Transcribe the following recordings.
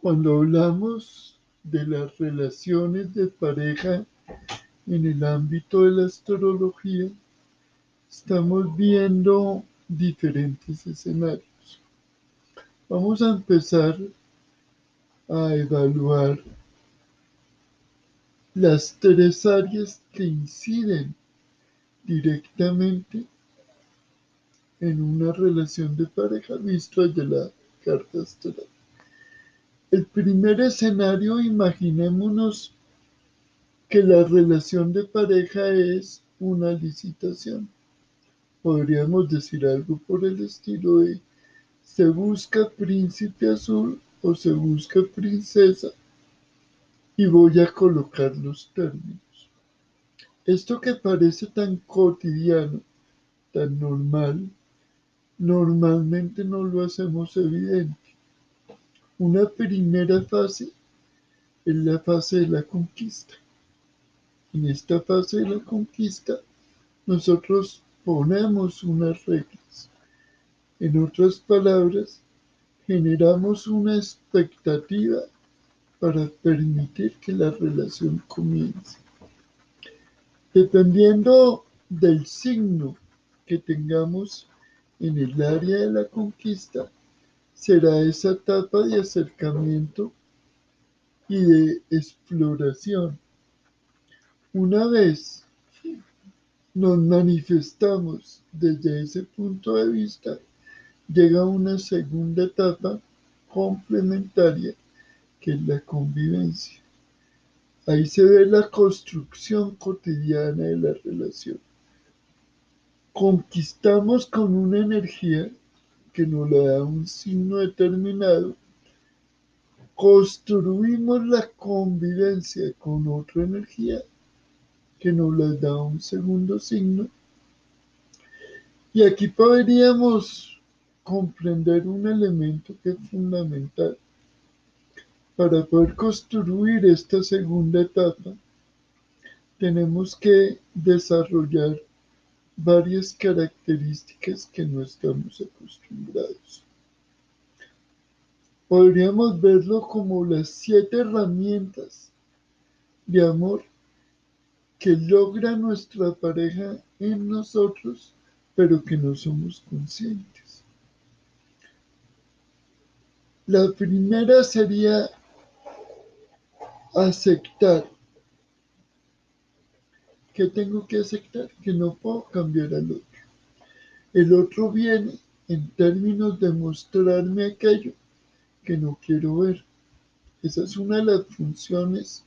Cuando hablamos de las relaciones de pareja en el ámbito de la astrología, estamos viendo diferentes escenarios. Vamos a empezar a evaluar las tres áreas que inciden directamente en una relación de pareja visto desde la carta astral. El primer escenario, imaginémonos que la relación de pareja es una licitación. Podríamos decir algo por el estilo de se busca príncipe azul o se busca princesa y voy a colocar los términos. Esto que parece tan cotidiano, tan normal, normalmente no lo hacemos evidente. Una primera fase es la fase de la conquista. En esta fase de la conquista, nosotros ponemos unas reglas. En otras palabras, generamos una expectativa para permitir que la relación comience. Dependiendo del signo que tengamos en el área de la conquista, será esa etapa de acercamiento y de exploración. Una vez nos manifestamos desde ese punto de vista, llega una segunda etapa complementaria que es la convivencia. Ahí se ve la construcción cotidiana de la relación. Conquistamos con una energía que nos la da un signo determinado. Construimos la convivencia con otra energía que nos la da un segundo signo. Y aquí podríamos comprender un elemento que es fundamental para poder construir esta segunda etapa, tenemos que desarrollar varias características que no estamos acostumbrados. Podríamos verlo como las siete herramientas de amor que logra nuestra pareja en nosotros, pero que no somos conscientes. La primera sería aceptar. ¿Qué tengo que aceptar? Que no puedo cambiar al otro. El otro viene en términos de mostrarme aquello que no quiero ver. Esa es una de las funciones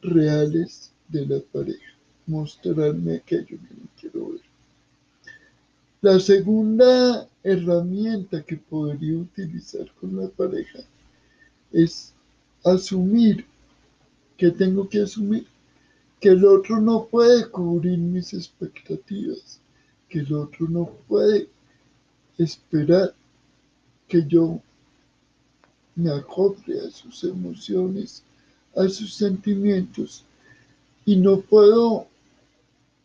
reales de la pareja, mostrarme aquello que no quiero ver. La segunda herramienta que podría utilizar con la pareja es asumir que tengo que asumir que el otro no puede cubrir mis expectativas, que el otro no puede esperar que yo me acople a sus emociones, a sus sentimientos y no puedo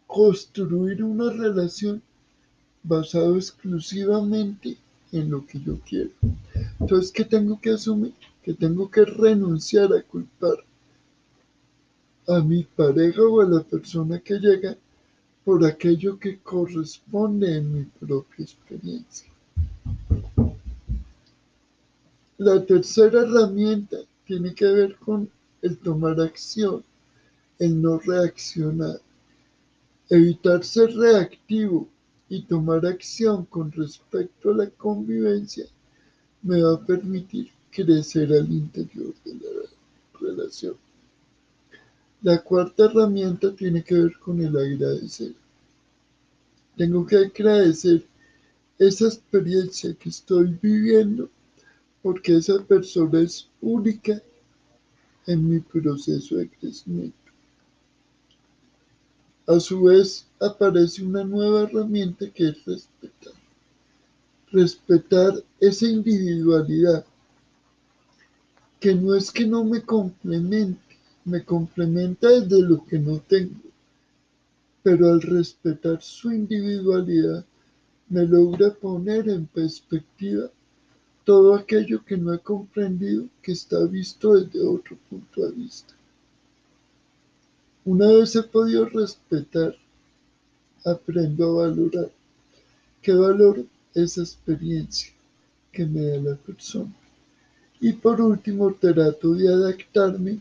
construir una relación basada exclusivamente en lo que yo quiero. Entonces, ¿qué tengo que asumir? Que tengo que renunciar a culpar a mi pareja o a la persona que llega por aquello que corresponde en mi propia experiencia. La tercera herramienta tiene que ver con el tomar acción, el no reaccionar. Evitar ser reactivo y tomar acción con respecto a la convivencia me va a permitir crecer al interior de la relación. La cuarta herramienta tiene que ver con el agradecer. Tengo que agradecer esa experiencia que estoy viviendo porque esa persona es única en mi proceso de crecimiento. A su vez, aparece una nueva herramienta que es respetar. Respetar esa individualidad, que no es que no me complemente, me complementa desde lo que no tengo, pero al respetar su individualidad me logra poner en perspectiva todo aquello que no he comprendido que está visto desde otro punto de vista. Una vez he podido respetar, aprendo a valorar. ¿Qué valor esa experiencia que me da la persona? Y por último, trato de adaptarme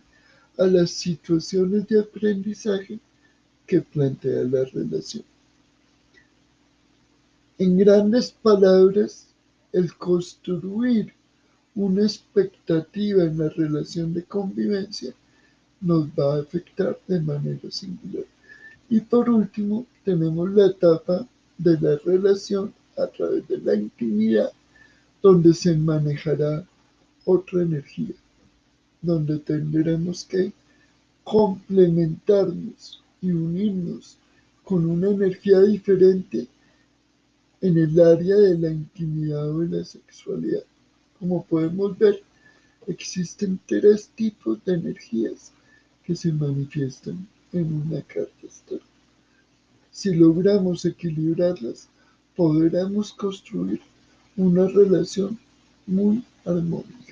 a las situaciones de aprendizaje que plantea la relación. En grandes palabras, el construir una expectativa en la relación de convivencia nos va a afectar de manera singular. Y por último, tenemos la etapa de la relación a través de la intimidad, donde se manejará otra energía, donde tendremos que complementarnos y unirnos con una energía diferente en el área de la intimidad o de la sexualidad. Como podemos ver, existen tres tipos de energías que se manifiestan en una carta astral. Si logramos equilibrarlas, podremos construir una relación muy armónica.